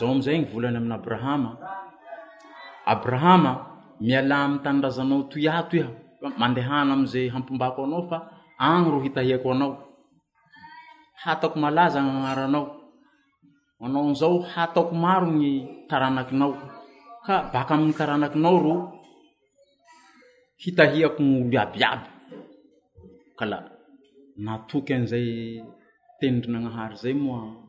Izao amin'izay ny volany amin' Abrahama, Abrahama, mialà amin'ny tanindrazanao toy ato iha, ka mandehana amin'izay hampimbako anao fa agny ro hitahiako anao. Hataoko malaza ny agnaranao. Manao an'izao hataoko maro ny taranakinao, ka baka amin'ny taranakinao ro hitahiako ny olo iaby iaby. Ka la natoky an'izay tenin-dRagnahary izay moa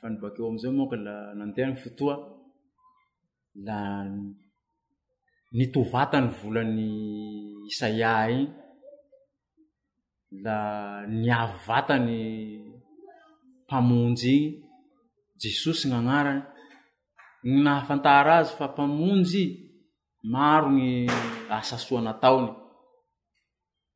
Fa ny bakeo amin'izay moa ka la nandeha ny fotoa, la nitovata ny volan'i Isaia iny, la niavy vata ny Mpamonjy iny, Jesosy ny agnarany. Ny nahafantara azy fa Mpamonjy, maro ny asa soa nataony.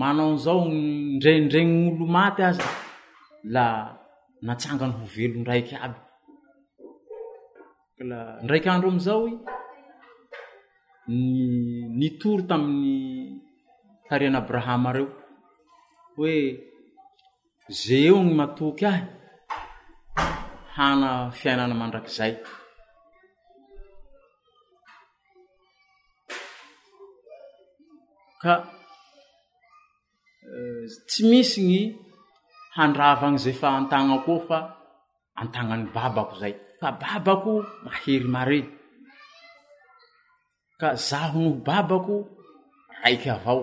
manao an'izao ndraindraigny olo maty aza la natsangany ho velon-draika aby ka la ndraika andro am'izao i nitory tamin'ny tarehin'abrahama reo hoe ze eo ny matoky ahy hana fiainana mandrakizay ka tsy misy ny handravany izay fa an-tagnako ao fa an-tagnan'ny babako izay fa babako mahery mare ka zaho noho babako raiky avao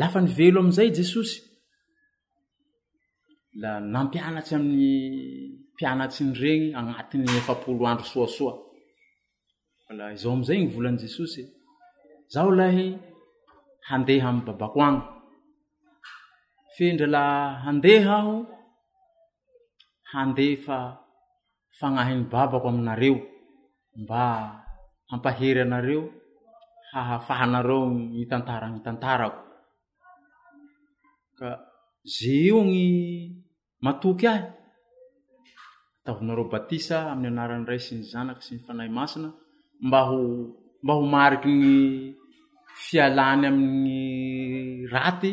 Lafa nivelo amin'izay Jesosy, la nampianatry amin'ny mpianatriny regny agnatin'ny efapolo andro soasoa. Fa la izao amin'izay ny volan'i Jesosy, zaho lahy handeha amin'ny babako agny, fe ndra la handeha aho handefa fagnahy mibabako aminareo mba hampahery anareo hahafahanareo mitantara ny tantarako ka ze eo ny matoky ahy ataovonareo batisa amin'ny anaran'ny ray sy ny zanaka sy ny fanahy masina mba ho mba ho mariky ny fialany amin'ny raty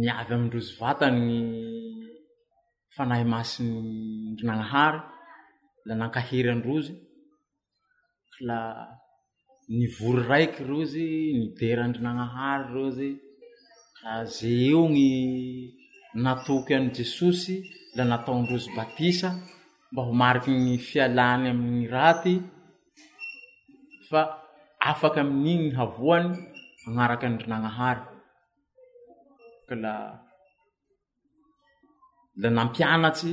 ny avy amin-drozy vatany ny Fanahy Masin-dRagnahary la nankahery an-drozy ka la nivory raiky rozy, nidera an-dRagnahary rozy ka ze eo ny natoky an'i Jesosy la nataon-drozy batisa mba ho mariky ny fialany amin'ny raty fa afaka amin'igny ny havoany magnaraka an-dRagnahary. que la la nampianatsy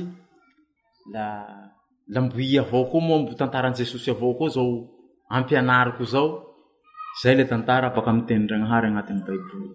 la la mbo i avao koa moa mbo tantaran'i Jesosy avao koa zao ampianariko zao zay le tantara baka amin'ny tenin-dragnahary agnatin'ny baiboly